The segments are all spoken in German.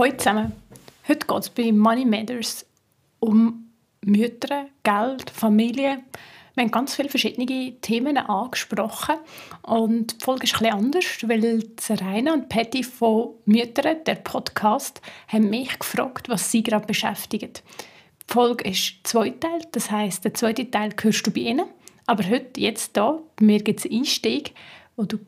Hallo zusammen. Heute geht es bei Money Matters um Mütter, Geld, Familie. Wir haben ganz viele verschiedene Themen angesprochen und die Folge ist etwas anders, weil Serena und Patty von Mütter, der Podcast, haben mich gefragt, was sie gerade beschäftigt. Die Folge ist zweiteilt, das heißt, der zweite Teil hörst du bei ihnen. Aber heute, jetzt da, bei mir gibt es einen Einstieg, wo du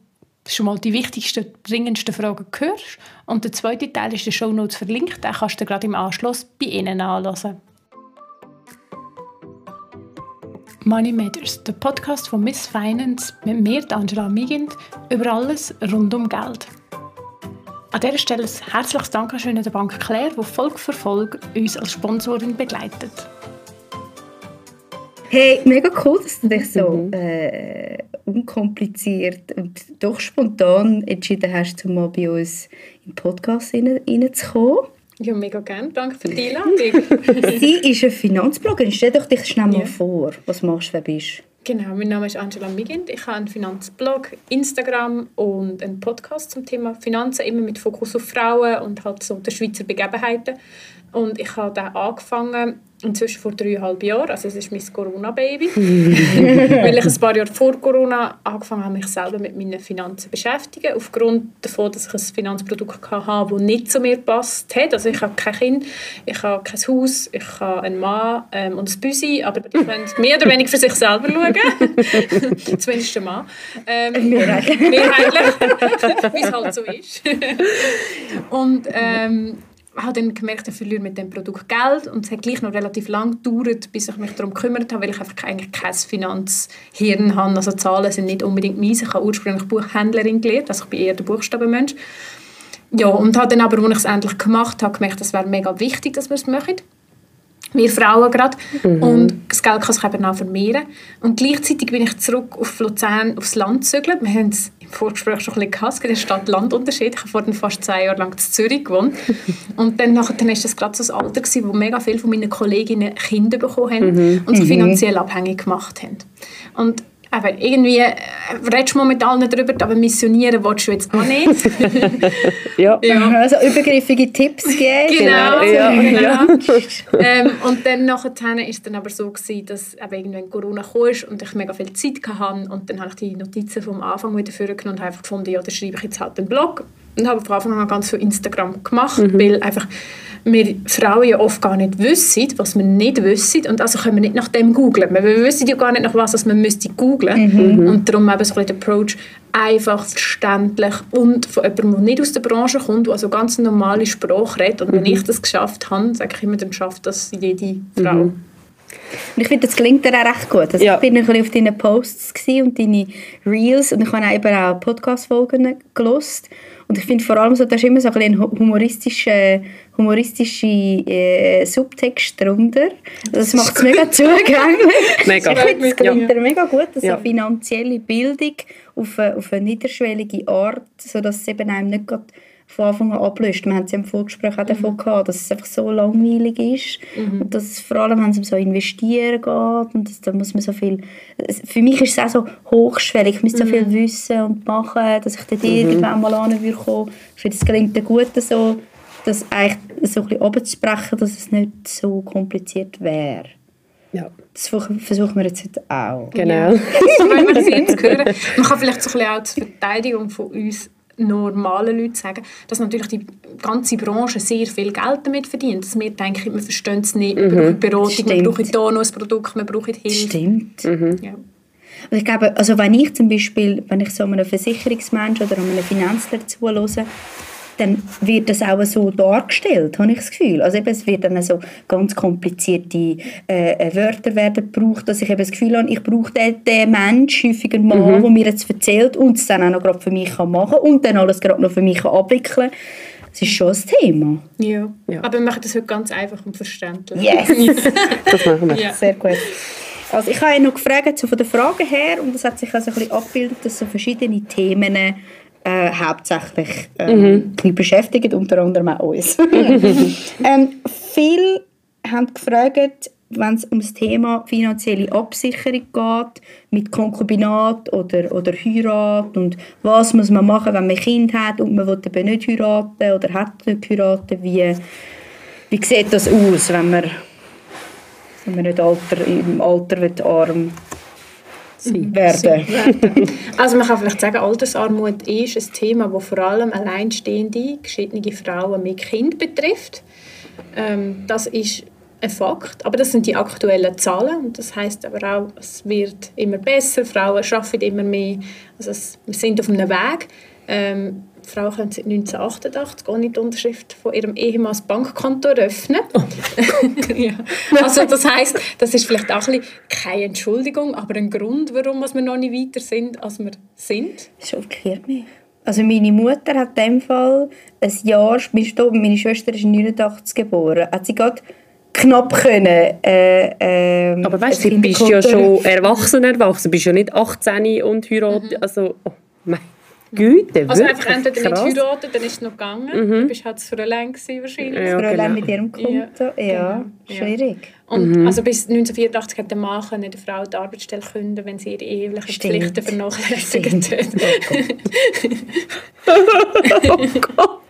schon mal die wichtigsten, dringendsten Fragen hörst. Und der zweite Teil ist in den Show Notes verlinkt. Den kannst du gerade im Anschluss bei Ihnen anhören. Money Matters, der Podcast von Miss Finance mit mir, Angela Migind, über alles rund um Geld. An dieser Stelle ein herzliches Dankeschön an der Bank Claire, die Folge für Folge uns als Sponsorin begleitet. Hey, mega cool, dass du dich so mhm. äh, unkompliziert und doch spontan entschieden hast, um mal bei uns im Podcast reinzukommen. Ja, mega gerne. Danke für die Einladung. Sie ist eine Finanzbloggerin. Stell doch dich schnell mal ja. vor. Was machst du, wer bist du? Genau, mein Name ist Angela Migind. Ich habe einen Finanzblog, Instagram und einen Podcast zum Thema Finanzen, immer mit Fokus auf Frauen und halt so der Schweizer Begebenheiten. Und ich habe da angefangen inzwischen vor dreieinhalb Jahren, also es ist mein Corona-Baby, weil ich ein paar Jahre vor Corona angefangen habe, mich selber mit meinen Finanzen zu beschäftigen, aufgrund davon, dass ich ein Finanzprodukt hatte, das nicht zu mir passt hat. Also ich habe kein Kind, ich habe kein Haus, ich habe einen Mann ähm, und ein Büsi, aber die können mehr oder weniger für sich selber schauen. Zumindest der Mann. Ähm, mehrheitlich, wie es halt so ist. und ähm, habe dann gemerkt, ich verliere mit dem Produkt Geld und es hat gleich noch relativ lang gedauert, bis ich mich darum gekümmert habe, weil ich einfach eigentlich kein Finanzhirn habe. Also Zahlen sind nicht unbedingt meins. Ich habe ursprünglich Buchhändlerin gelernt, also ich bin eher der Buchstabenmensch. Ja, und habe dann aber, als ich es endlich gemacht habe, gemerkt, es wäre mega wichtig, dass wir es machen wir Frauen gerade. Mhm. Und das Geld kann sich eben auch vermehren. Und gleichzeitig bin ich zurück auf Luzern, aufs Land gezögert. Wir haben es Vorgespräch schon ein bisschen gibt einen Stadt-Land-Unterschied. Ich habe vor fast zwei Jahren lang in Zürich gewohnt. und dann, nachher, dann ist das gerade so ein Alter gewesen, wo mega viele von meinen Kolleginnen Kinder bekommen haben mhm. und sich mhm. finanziell abhängig gemacht haben. Und aber irgendwie äh, redest du momentan nicht darüber, aber missionieren willst du jetzt auch nicht. ja. ja. Also übergriffige Tipps geben. Genau, genau. Ja. genau. ähm, und dann nachher ist es dann aber so gewesen, dass eben irgendwann Corona kam und ich mega viel Zeit hatte und dann habe ich die Notizen vom Anfang wieder vorgenommen und habe einfach gefunden, ja, da schreibe ich jetzt halt einen Blog und habe von Anfang an ganz viel Instagram gemacht, mhm. weil einfach wir Frauen ja oft gar nicht wissen, was wir nicht wissen und also können wir nicht nach dem googlen. Wir wissen ja gar nicht nach was, was man müsste googlen mhm. und darum eben so ein Approach einfach verständlich und von jemandem, der nicht aus der Branche kommt, der also ganz normale Sprache redet und mhm. wenn ich das geschafft habe, sage ich immer, dann schafft das jede Frau. Mhm. Und ich finde, das klingt dir auch recht gut. Also ja. Ich bin ein bisschen auf deinen Posts und deine Reels und ich habe eben auch Podcast-Folgen gelost und ich finde vor allem so, da ist immer so ein humoristischer, humoristische äh, Subtext drunter. Das macht es mega zugänglich. mega. Ich finde, es klingt ja. mega gut, dass ja. eine finanzielle Bildung auf eine, auf eine niederschwellige Art, sodass es eben einem nicht gerade von Anfang an ablöst. Wir haben es ja im Vorgespräch auch davon mhm. gehabt, dass es einfach so langweilig ist mhm. und dass es vor allem, wenn es um so investieren geht und das, da muss man so viel, für mich ist es auch so hochschwellig, ich muss mhm. so viel wissen und machen, dass ich dann mhm. irgendwann mal an würde kommen. Ich finde, es gelingt der Gute so, das eigentlich so ein bisschen runterzubrechen, dass es nicht so kompliziert wäre. Ja. Das versuchen wir jetzt heute auch. Genau. Ja. das wollen wir jetzt hören. Man kann vielleicht so ein bisschen auch zur Verteidigung von uns normalen Leuten sagen, dass natürlich die ganze Branche sehr viel Geld damit verdient. Dass wir denken, wir verstehen es nicht, wir mhm. brauchen Beratung, Stimmt. wir brauchen hier noch ein Produkt, wir brauchen Hilfe. Stimmt. Mhm. Ja. Und ich glaube, also wenn ich zum Beispiel, wenn ich so einem Versicherungsmensch oder einem Finanzler zuhöre, dann wird das auch so dargestellt, habe ich das Gefühl. Also eben, es wird dann so ganz komplizierte äh, Wörter werden gebraucht, dass ich eben das Gefühl habe, ich brauche den, den Mensch, häufig einen Mann, mhm. der mir jetzt erzählt und es dann auch noch gerade für mich kann machen und dann alles gerade noch für mich kann abwickeln das ist schon ein Thema. Ja. ja. aber wir machen das heute ganz einfach und verständlich. Yes! das machen wir. Ja. Sehr gut. Also ich habe noch gefragt so von der Frage her und das hat sich also ein bisschen abgebildet, dass so verschiedene Themen äh, hauptsächlich ähm, mhm. beschäftigen, unter anderem auch uns. ähm, viele haben gefragt, wenn es um das Thema finanzielle Absicherung geht, mit Konkubinat oder, oder Heirat und was muss man machen, wenn man ein Kind hat und man will eben nicht heiraten oder hat nicht heiraten, wie, wie sieht das aus, wenn man, wenn man nicht alter, im Alter arm werden. also man kann vielleicht sagen, Altersarmut ist ein Thema, das vor allem alleinstehende, geschiedene Frauen mit Kind betrifft. Ähm, das ist ein Fakt, aber das sind die aktuellen Zahlen und das heißt aber auch, es wird immer besser, Frauen arbeiten immer mehr, also es, wir sind auf einem Weg. Ähm, Frauen können seit 1988 ohne die Unterschrift von ihrem Ehemann das Bankkonto eröffnen. Oh. ja. Also das heißt, das ist vielleicht auch ein bisschen keine Entschuldigung, aber ein Grund, warum wir noch nicht weiter sind, als wir sind. Das schockiert mich. Also meine Mutter hat in dem Fall ein Jahr, meine Schwester ist 89 geboren, hat sie gerade knapp können. Äh, äh, Aber weißt du, du bist ja schon erwachsen, erwachsen, du bist ja nicht 18 und heiratet, mhm. also oh mein Güte, Also einfach entweder nicht heiraten, dann ist es noch gegangen. Mhm. Du bist halt zu allein wahrscheinlich. Ja, zu allein mit ihrem Konto, ja, ja genau. schwierig. Und mhm. also bis 1984 hat der Mann können der Frau die Arbeitsstelle künden, wenn sie ihre ehelichen Pflichten vernachlässigt hat. oh Gott.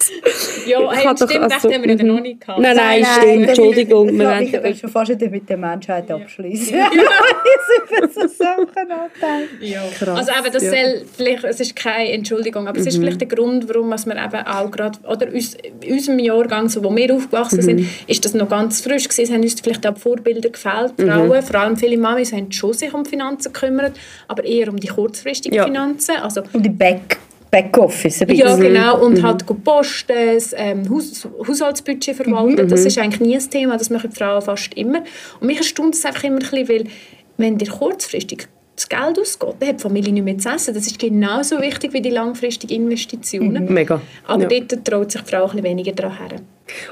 ja, hey, stimmt, also, das haben wir ja noch nicht gehabt. Nein, nein, nein stimmt, Entschuldigung. Wir ich will schon fast nicht mit der Menschheit abschließen. Ja. ich über so Sachen ja. Krass, Also eben, das ja. soll, vielleicht, es ist keine Entschuldigung, aber mhm. es ist mhm. vielleicht der Grund, warum wir eben auch gerade, oder uns, in unserem Jahrgang, so, wo wir aufgewachsen mhm. sind, ist das noch ganz frisch gewesen. Es haben uns vielleicht auch Vorbilder gefällt. Mhm. Frauen, vor allem viele Mamis, haben schon sich um Finanzen gekümmert, aber eher um die kurzfristigen ja. Finanzen. Also, um die Back Backoffice. Ja, genau. Und mhm. halt posten, ähm, Haus Haushaltsbudget verwalten. Mhm. Das ist eigentlich nie ein Thema, das machen die Frauen fast immer. Und mich erstaunt es einfach immer ein bisschen, weil wenn dir kurzfristig das Geld ausgeht, dann hat die Familie nicht mehr zu essen. Das ist genauso wichtig wie die langfristigen Investitionen. Mhm. Mega. Aber ja. dort traut sich die Frau ein bisschen weniger daran her.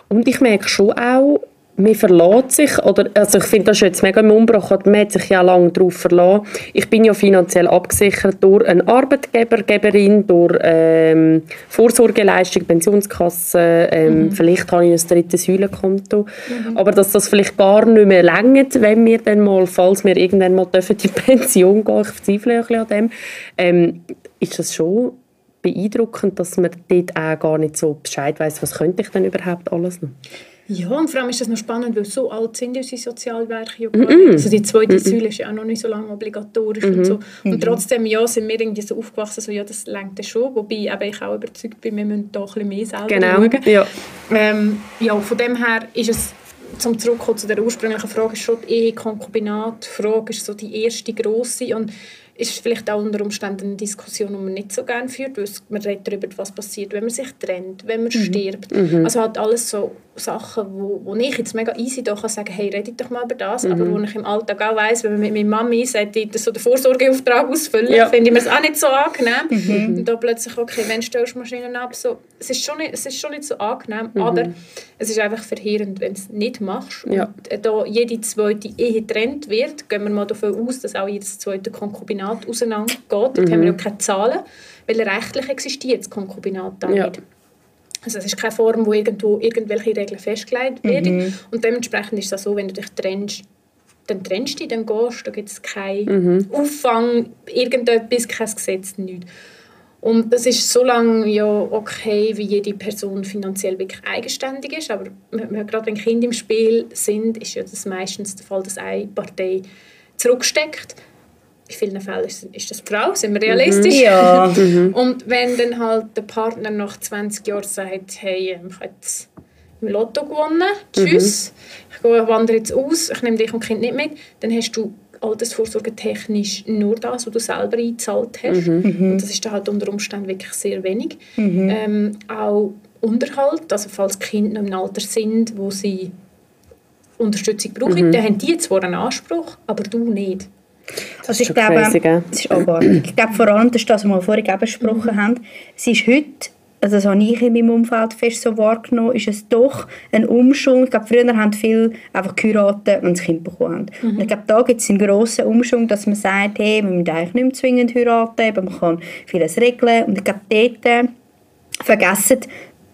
Und ich merke schon auch, man verlässt sich, oder, also ich finde das ist jetzt mega im Umbruch, man hat sich ja lange darauf verlassen. Ich bin ja finanziell abgesichert durch einen Arbeitgeber, Geberin, durch ähm, Vorsorgeleistung, Pensionskasse, ähm, mhm. vielleicht habe ich ein drittes Säulenkonto. Mhm. Aber dass das vielleicht gar nicht mehr längert, wenn wir dann mal, falls wir irgendwann mal dürfen, in Pension gehen, ich zweifle ein bisschen an dem, ähm, ist das schon beeindruckend, dass man dort auch gar nicht so Bescheid weiß, was könnte ich denn überhaupt alles noch. Ja, und vor allem ist das noch spannend, weil so alt sind unsere Sozialwerke ja gar nicht. Also die zweite mm -mm. Säule ist ja auch noch nicht so lange obligatorisch und so. Und trotzdem, ja, sind wir irgendwie so aufgewachsen, so, ja, das lenkt schon. Wobei eben ich auch überzeugt bin, wir müssen da ein bisschen mehr selber genau. schauen. Ja. Ähm, ja, von dem her ist es, zum zurückkommen zu der ursprünglichen Frage, ist schon die Ehe-Konkubinat. Die Frage ist so die erste grosse und ist vielleicht auch unter Umständen eine Diskussion, die man nicht so gerne führt, weil man redet darüber, was passiert, wenn man sich trennt, wenn man mhm. stirbt. Mhm. Also halt alles so Sachen, wo, wo ich jetzt mega easy da kann sagen, hey, redet doch mal über das, mhm. aber wo ich im Alltag auch weiss, wenn man mit meiner Mami sagt, so den Vorsorgeauftrag ausfüllen, ja. finde ich mir es auch nicht so angenehm. Mhm. Und da plötzlich, okay, wenn stellst du Maschinen ab, so, es, ist schon nicht, es ist schon nicht so angenehm, mhm. aber es ist einfach verheerend, wenn du es nicht machst. Ja. Und da jede zweite Ehe getrennt wird, gehen wir mal davon aus, dass auch jedes zweite Konkubinat auseinandergeht. Dort haben wir mhm. ja keine Zahlen, weil rechtlich existiert das Konkubinat da ja. Also es ist keine Form, wo irgendwo irgendwelche Regeln festgelegt werden. Mhm. Und dementsprechend ist es so, wenn du dich trennst, dann trennst du dich, dann gehst da gibt es keinen mhm. Auffang, irgendetwas, kein Gesetz, nichts. Und das ist so lange ja okay, wie jede Person finanziell wirklich eigenständig ist. Aber gerade wenn Kinder im Spiel sind, ist ja das meistens der Fall, dass eine Partei zurücksteckt in vielen Fällen ist, ist das die Frau, sind wir realistisch. Mhm. Ja. Mhm. Und wenn dann halt der Partner nach 20 Jahren sagt, hey, ich habe jetzt im Lotto gewonnen, tschüss, mhm. ich wandere jetzt aus, ich nehme dich und Kind nicht mit, dann hast du Altersvorsorge technisch nur das, was du selber eingezahlt hast. Mhm. mhm. Und das ist dann halt unter Umständen wirklich sehr wenig. Mhm. Ähm, auch Unterhalt, also falls Kinder noch im Alter sind, wo sie Unterstützung brauchen, mhm. dann haben die zwar einen Anspruch, aber du nicht. Also ich glaube, crazy, das ist abartig. Ich glaube vor allem, das ist das, was wir vorhin besprochen mhm. haben, es ist heute also das habe ich in meinem Umfeld fest so wahrgenommen, ist es doch ein Umschwung. Ich glaube, früher haben viele einfach geheiratet, wenn sie Kind bekommen haben. Mhm. Und ich glaube, da gibt es einen grossen Umschwung, dass man sagt, hey, man muss eigentlich nicht mehr zwingend heiraten, aber man kann vieles regeln. Und ich glaube, dort äh, vergessen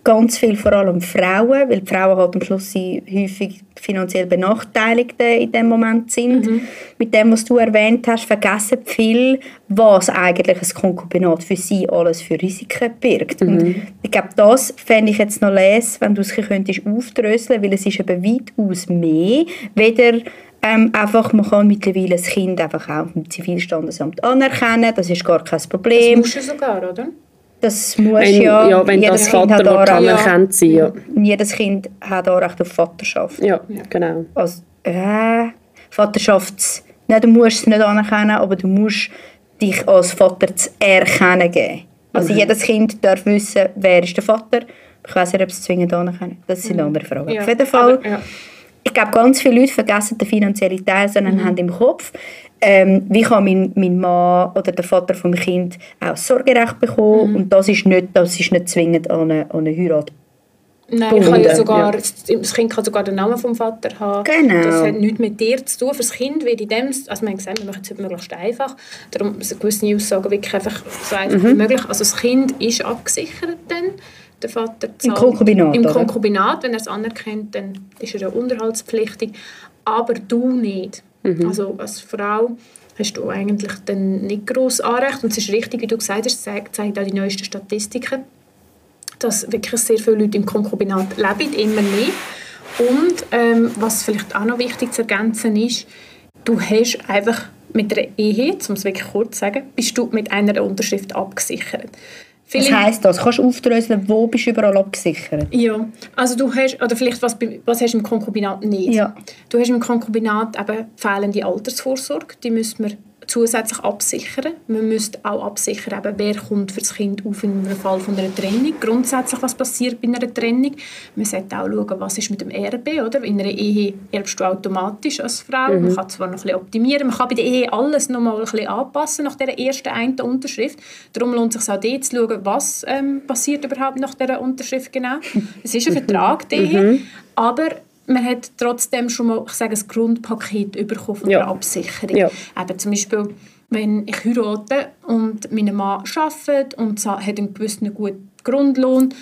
ganz viel vor allem Frauen, weil die Frauen halt am Schluss häufig finanziell Benachteiligte in dem Moment sind. Mhm. Mit dem, was du erwähnt hast, vergessen viel, was eigentlich ein Konkubinat für sie alles für Risiken birgt. Mhm. Und ich glaube, das fände ich jetzt noch les, wenn du es könntest aufdröseln, weil es ist eben weitaus mehr, weder ähm, einfach, man kann mittlerweile das Kind einfach auch im Zivilstandesamt anerkennen, das ist gar kein Problem. Das musst du sogar, oder? Das muss wenn, ja. Ja, wenn das Vater will, anerkannt sein. Ja. Jedes Kind hat auch Recht auf Vaterschaft. Ja, genau. Also, äh, Vaterschafts... Nein, du musst es nicht anerkennen, aber du musst dich als Vater zu erkennen geben. Also mhm. jedes Kind darf wissen, wer ist der Vater. Ich weiß nicht, ob sie es zwingend anerkennen. Das ist eine mhm. andere Frage. Ja. Auf jeden Fall... Aber, ja ich glaube, ganz viele Leute vergessen den finanziellen Teil, sondern mhm. haben im Kopf, ähm, wie kann mein, mein Mann oder der Vater vom Kind auch Sorgerecht bekommen mhm. und das ist nicht, das ist nicht zwingend an eine, an eine Heirat Nein, ich kann ja sogar, ja. das Kind kann sogar den Namen vom Vater haben. Genau. Das hat nichts mit dir zu tun. Für das Kind wird in dem, also wir haben gesagt, wir machen es möglichst einfach. Darum sind gewisse Aussagen wirklich einfach so einfach mhm. wie möglich. Also das Kind ist abgesichert dann der Vater zahlt. Im Konkubinat, Im Konkubinat, wenn er es anerkennt, dann ist er ja unterhaltspflichtig. Aber du nicht. Mhm. Also als Frau hast du eigentlich dann nicht gross Anrecht. Und es ist richtig, wie du gesagt hast, zeigt auch die neuesten Statistiken, dass wirklich sehr viele Leute im Konkubinat leben, immer mehr. Und ähm, was vielleicht auch noch wichtig zu ergänzen ist, du hast einfach mit einer Ehe, um es wirklich kurz zu sagen, bist du mit einer Unterschrift abgesichert. Was heisst das? Kannst du aufdröseln, wo bist du überall abgesichert? Ja, also du hast, oder vielleicht was, was hast du im Konkubinat nicht? Ja. Du hast im Konkubinat eben fehlende Altersvorsorge, die müssen wir zusätzlich absichern. Man müsste auch absichern, eben, wer kommt für das Kind auf in einem Fall von einer Trennung. Grundsätzlich, was passiert bei einer Trennung. Man sollte auch schauen, was ist mit dem Erbe. Oder? In einer Ehe erbst du automatisch als Frau. Mhm. Man kann zwar noch ein bisschen optimieren, man kann bei der Ehe alles noch mal ein bisschen anpassen nach der ersten einen Unterschrift. Darum lohnt es sich auch dort zu schauen, was ähm, passiert überhaupt nach dieser Unterschrift genau. Es ist ein Vertrag, die Ehe, mhm. aber man hat trotzdem schon mal ich sage, ein Grundpaket bekommen von ja. der Absicherung. Ja. Eben zum Beispiel, wenn ich heirate und mein Mann arbeitet und hat einen gewissen guten Grundlohn,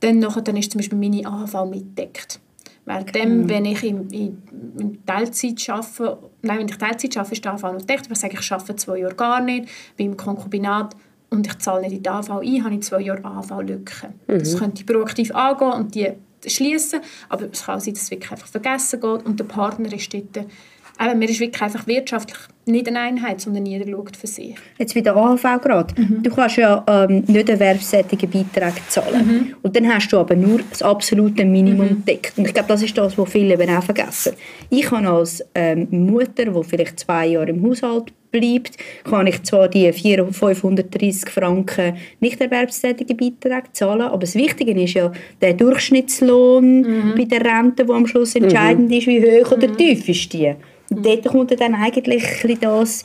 dann, nachher, dann ist zum Beispiel meine AHV mitdeckt. Weil dem, mhm. wenn ich in, in, in, Teilzeit arbeite, nein, wenn ich Teilzeit arbeite, ist die AHV noch gedeckt. Ich sage, ich arbeite zwei Jahre gar nicht, bin im Konkubinat und ich zahle nicht in die AHV ein, habe ich zwei Jahre AHV-Lücke. Mhm. Das könnte ich proaktiv angehen und die schließen, aber es kann sein, dass es wirklich einfach vergessen geht und der Partner ist dort aber mir ist wirklich einfach wirtschaftlich nicht eine Einheit, sondern jeder schaut für sich. Jetzt bei der AHV gerade. Mhm. Du kannst ja ähm, nicht erwerbstätige Beiträge zahlen. Mhm. Und dann hast du aber nur das absolute Minimum mhm. gedeckt. Und ich glaube, das ist das, was viele eben auch vergessen. Ich kann als ähm, Mutter, die vielleicht zwei Jahre im Haushalt bleibt, kann ich zwar die 530 Franken nicht erwerbstätige Beiträge zahlen, aber das Wichtige ist ja der Durchschnittslohn mhm. bei der Rente, der am Schluss entscheidend mhm. ist, wie hoch oder mhm. tief ist die. Und mhm. dort kommt dann eigentlich das,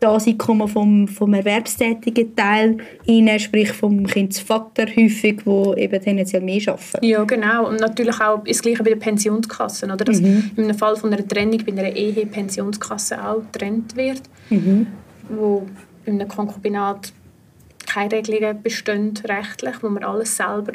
das Einkommen vom, vom erwerbstätigen Teil rein, sprich vom Kindsvater häufig, wo eben tendenziell mehr arbeiten. Ja, genau. Und natürlich auch das Gleiche bei den Pensionskassen. Oder? Dass mhm. Einem Fall von einer Trennung bei einer Ehe Pensionskasse auch getrennt wird, mhm. wo in einem Konkubinat keine Regelungen bestehen rechtlich, wo man alles selber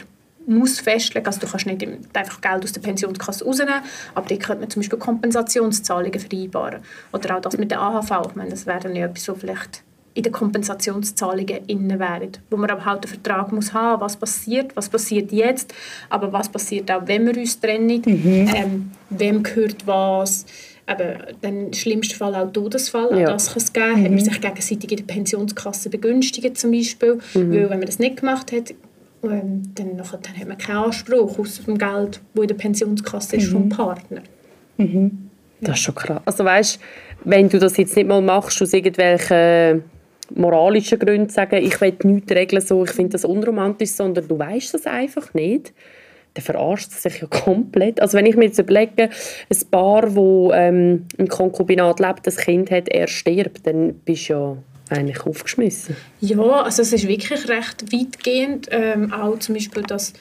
muss festlegen, also du kannst nicht einfach Geld aus der Pensionskasse rausnehmen, aber die könnte man zum Beispiel Kompensationszahlungen vereinbaren. Oder auch das mit der AHV, ich meine, das wäre dann ja etwas, so vielleicht in den Kompensationszahlungen innen wären, wo man aber halt einen Vertrag muss haben, was passiert, was passiert jetzt, aber was passiert auch, wenn wir uns trennen, mhm. ähm, wem gehört was, eben, dann im schlimmsten Fall auch Todesfall, auch das kann es geben, mhm. hat man sich gegenseitig in der Pensionskasse begünstigen zum Beispiel, mhm. weil wenn man das nicht gemacht hat, ähm, dann, nachher, dann hat man keinen Anspruch aus dem Geld, das in der Pensionskasse ist, mhm. vom Partner. Mhm. Das ist schon krass. Also weißt, wenn du das jetzt nicht mal machst aus irgendwelchen moralischen Gründen sagen, ich will nichts regeln, so, ich finde das unromantisch, sondern du weißt das einfach nicht, dann verarscht es sich ja komplett. Also wenn ich mir jetzt überlege, ein Paar, das ähm, im Konkubinat lebt, das Kind hat, er stirbt, dann bist du ja eigentlich aufgeschmissen? Ja, also es ist wirklich recht weitgehend. Ähm, auch zum Beispiel, dass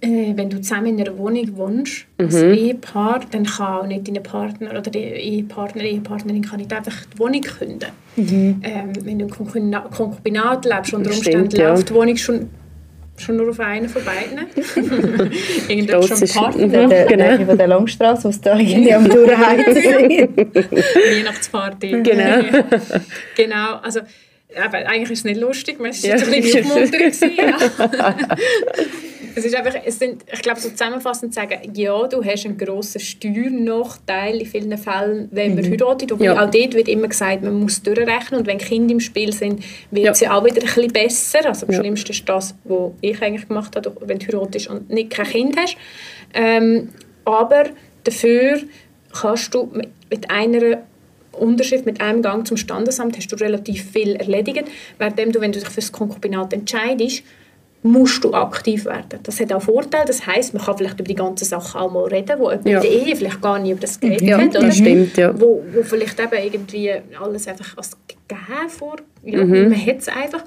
äh, wenn du zusammen in einer Wohnung wohnst, mhm. als Ehepaar, dann kann auch nicht dein Partner oder die Ehepartner, Ehepartnerin kann nicht einfach die Wohnung künden. Mhm. Ähm, wenn du im Konkubinat lebst, unter Umständen Stimmt, läuft ja. die Wohnung schon schon nur auf einen von beiden. Irgendwann schon ein Partner. Der, der, genau. von der Langstrasse, was da irgendwie am Durchheizen sind. Weihnachtsparty. Genau. genau, also aber eigentlich ist es nicht lustig, man ist ja. ein bisschen aufmunternd. Es ist einfach, es sind, ich glaube, so zusammenfassend zu sagen, ja, du hast einen grossen Steuernachteil in vielen Fällen, wenn man mhm. heiratet. Ja. auch dort wird immer gesagt, man muss durchrechnen und wenn Kinder im Spiel sind, wird es ja. auch wieder ein bisschen besser. Also am ja. schlimmsten ist das, was ich eigentlich gemacht habe, wenn du heiratest und nicht kein Kind hast. Ähm, aber dafür kannst du mit einer Unterschrift mit einem Gang zum Standesamt hast du relativ viel erledigt, während du, wenn du dich für das Konkubinat entscheidest, musst du aktiv werden. Das hat auch Vorteile. Das heißt, man kann vielleicht über die ganzen Sachen auch mal reden, wo jemand ja. in der Ehe vielleicht gar nicht über das Geld ja, hat. Oder? Das stimmt, ja. Wo, wo vielleicht eben irgendwie alles einfach als gegeben vor. Ja, mhm. Man hat es einfach.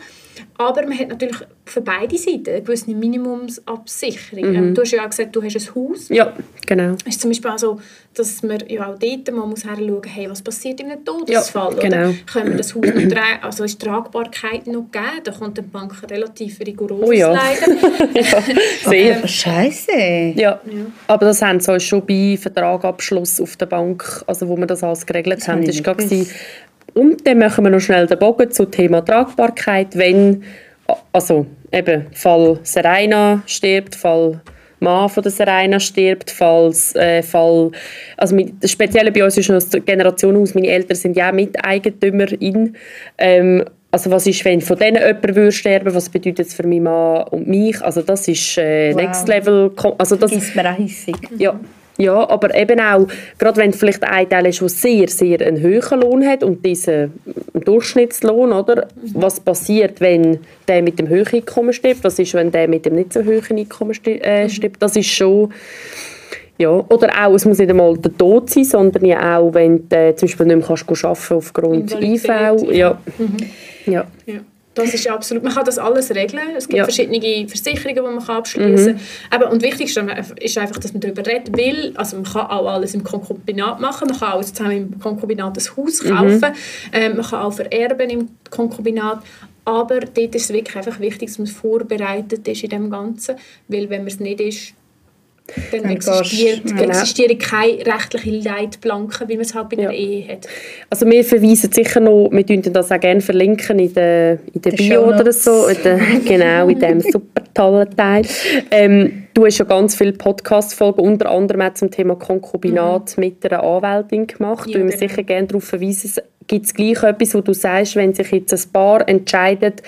Aber man hat natürlich für beide Seiten eine gewisse Minimumsabsicherung. Mhm. Ähm, du hast ja auch gesagt, du hast ein Haus. Ja, genau. Es ist zum Beispiel auch so, dass man ja auch dort mal muss schauen hey, was passiert in einem Todesfall? Ja, genau. Oder können wir das Haus noch tragen? Also ist Tragbarkeit noch gegeben? Da kommt die Bank relativ rigoros oh ja. leider. ja, sehr. Scheiße. Ja. ja. aber das haben sie schon bei Vertragabschluss auf der Bank, also wo wir das alles geregelt das haben, das war und dann machen wir noch schnell den Bogen zum Thema Tragbarkeit, wenn, also eben, Fall Serena stirbt, Fall Mann von der Serena stirbt, falls, äh, Fall, also mit, das Spezielle bei uns ist noch die Generation aus, meine Eltern sind ja auch Miteigentümerin. Ähm, also was ist, wenn von denen jemand würde sterben, was bedeutet das für meinen Mann und mich? Also das ist äh, wow. Next Level. Also das ist mir auch Ja, ja, aber eben auch, gerade wenn vielleicht ein Teil ist, der sehr, sehr einen hohen Lohn hat und diesen Durchschnittslohn, oder? Was passiert, wenn der mit dem hohen Einkommen stirbt? Was ist, wenn der mit dem nicht so hohen Einkommen äh, mhm. stirbt? Das ist schon... Ja, oder auch, es muss nicht einmal der Tod sein, sondern ja auch, wenn du zum Beispiel nicht mehr kannst arbeiten aufgrund IV. Ja. Mhm. ja. ja. Das ist absolut, man kann das alles regeln. Es gibt ja. verschiedene Versicherungen, die man abschließen kann. Mhm. Und wichtig ist einfach, dass man darüber redet, weil also man kann auch alles im Konkubinat machen, man kann auch zusammen im Konkubinat ein Haus mhm. kaufen, mhm. ähm, man kann auch vererben im Konkubinat, aber dort ist es wirklich einfach wichtig, dass man vorbereitet ist in dem Ganzen, weil wenn man es nicht ist, dann, dann existiert, genau. existieren keine rechtlichen Leitplanken, wie man es halt bei einer ja. Ehe hat. Also wir verweisen sicher noch, wir verlinken das auch gerne verlinken in der, in der Bio oder so, in der, genau, in diesem super tollen Teil. Ähm, du hast ja ganz viele Podcast-Folgen, unter anderem auch zum Thema Konkubinat mhm. mit einer Anwältin gemacht. Ja, wir genau. sicher gerne darauf verweisen. Gibt es gleich etwas, wo du sagst, wenn sich jetzt ein Paar entscheidet,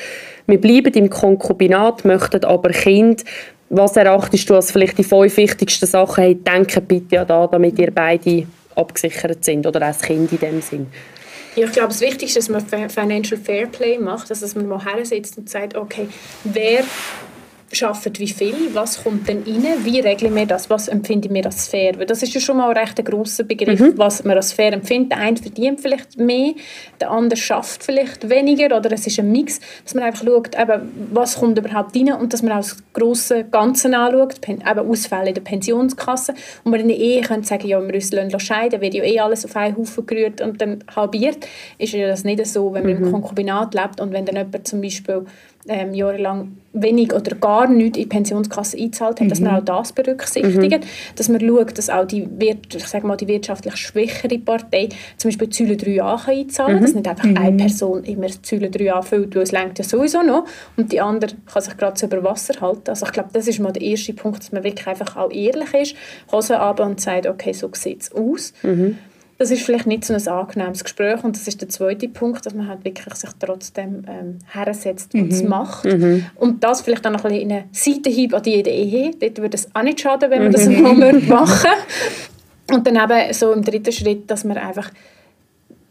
wir bleiben im Konkubinat, möchten aber Kind, was erachtest du als vielleicht die fünf wichtigsten Sachen? Hey, denke bitte an da, damit ihr beide abgesichert sind oder als Kind in dem Sinn. Ja, ich glaube, das Wichtigste ist, dass man Financial Fairplay macht, also dass man mal hersitzt und sagt, okay, wer schaffen wie viel, was kommt denn rein, wie regeln wir das, was empfinden wir als fair. Weil das ist ja schon mal ein recht grosser Begriff, mhm. was man als fair empfindet. Der eine verdient vielleicht mehr, der andere schafft vielleicht weniger oder es ist ein Mix, dass man einfach schaut, eben, was kommt überhaupt rein und dass man auch das grosse Ganze anschaut, eben Ausfälle in der Pensionskasse und man in der Ehe könnte sagen, ja, wir müssen scheiden, wird ja eh alles auf einen Haufen gerührt und dann halbiert, ist ja das nicht so, wenn man mhm. im Konkubinat lebt und wenn dann jemand zum Beispiel ähm, jahrelang wenig oder gar nichts in die Pensionskasse eingezahlt hat, mhm. dass man auch das berücksichtigt, mhm. dass man schaut, dass auch die, ich sag mal, die wirtschaftlich schwächere Partei zum Beispiel die Säule 3a kann einzahlen kann, mhm. dass nicht einfach eine mhm. Person immer die Säule 3a füllt, weil es längt ja sowieso noch und die andere kann sich gerade so über Wasser halten. Also ich glaube, das ist mal der erste Punkt, dass man wirklich einfach auch ehrlich ist, Hose ab und sagt, okay, so sieht es aus. Das ist vielleicht nicht so ein angenehmes Gespräch und das ist der zweite Punkt, dass man halt wirklich sich trotzdem ähm, hersetzt und es mhm. macht. Mhm. Und das vielleicht dann noch ein bisschen in eine Seitenhieb an die Ehe. Dort würde es auch nicht schaden, wenn man das mhm. mal machen Und dann eben so im dritten Schritt, dass man einfach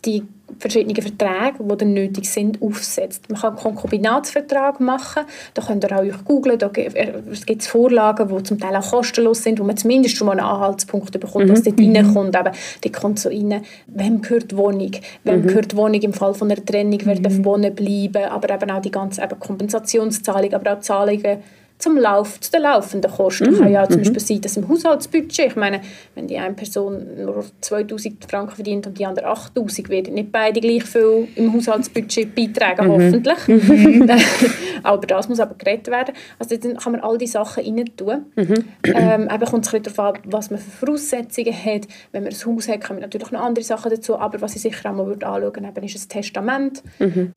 die verschiedenen Verträge, die dann nötig sind, aufsetzt. Man kann einen Konkubinatsvertrag machen, da könnt ihr auch googeln, da gibt es Vorlagen, die zum Teil auch kostenlos sind, wo man zumindest schon mal einen Anhaltspunkt bekommt, mhm. was dort mhm. reinkommt. Aber dort kommt so rein, wem gehört die Wohnung, wem mhm. gehört die Wohnung im Fall von einer Trennung, wer mhm. darf wohnen bleiben, aber eben auch die ganze eben Kompensationszahlung, aber auch Zahlungen zum Lauf, zu den laufenden Kosten. Mhm. Kann ja zum mhm. Beispiel sein, dass im Haushaltsbudget, ich meine, wenn die eine Person nur 2000 Franken verdient und die andere 8000, werden nicht beide gleich viel im Haushaltsbudget beitragen, mhm. hoffentlich. Mhm. aber das muss aber geredet werden. Also dann kann man all diese Sachen rein tun. Mhm. Ähm, eben kommt es darauf an, was man für Voraussetzungen hat. Wenn man ein Haus hat, kann man natürlich noch andere Sachen dazu, aber was ich sicher auch mal anschauen würde, ist ein Testament. Mhm